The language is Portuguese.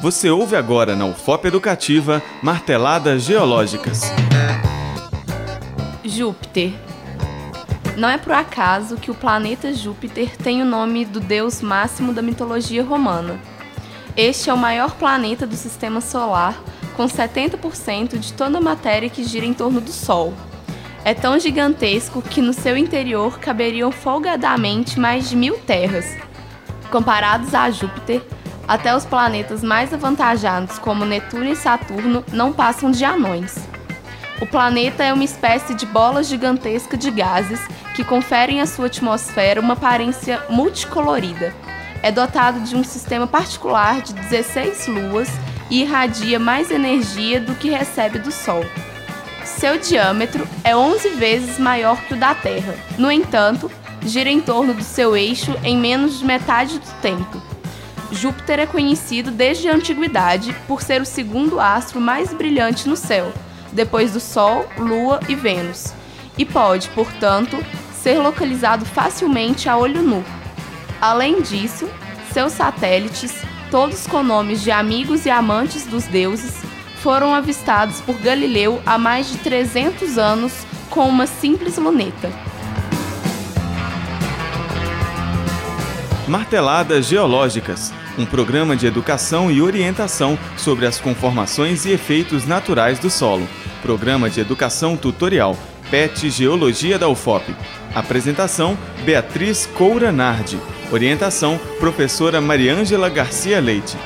Você ouve agora na UFOP Educativa Marteladas Geológicas. Júpiter. Não é por acaso que o planeta Júpiter tem o nome do deus máximo da mitologia romana. Este é o maior planeta do sistema solar, com 70% de toda a matéria que gira em torno do Sol. É tão gigantesco que no seu interior caberiam folgadamente mais de mil terras. Comparados a Júpiter, até os planetas mais avantajados, como Netuno e Saturno, não passam de anões. O planeta é uma espécie de bola gigantesca de gases que conferem à sua atmosfera uma aparência multicolorida. É dotado de um sistema particular de 16 luas e irradia mais energia do que recebe do Sol. Seu diâmetro é 11 vezes maior que o da Terra. No entanto, gira em torno do seu eixo em menos de metade do tempo. Júpiter é conhecido desde a antiguidade por ser o segundo astro mais brilhante no céu, depois do Sol, Lua e Vênus, e pode, portanto, ser localizado facilmente a olho nu. Além disso, seus satélites, todos com nomes de amigos e amantes dos deuses, foram avistados por Galileu há mais de 300 anos com uma simples luneta. Marteladas Geológicas um programa de educação e orientação sobre as conformações e efeitos naturais do solo. Programa de educação tutorial PET Geologia da UFOP. Apresentação: Beatriz Coura Nardi. Orientação: Professora Mariângela Garcia Leite.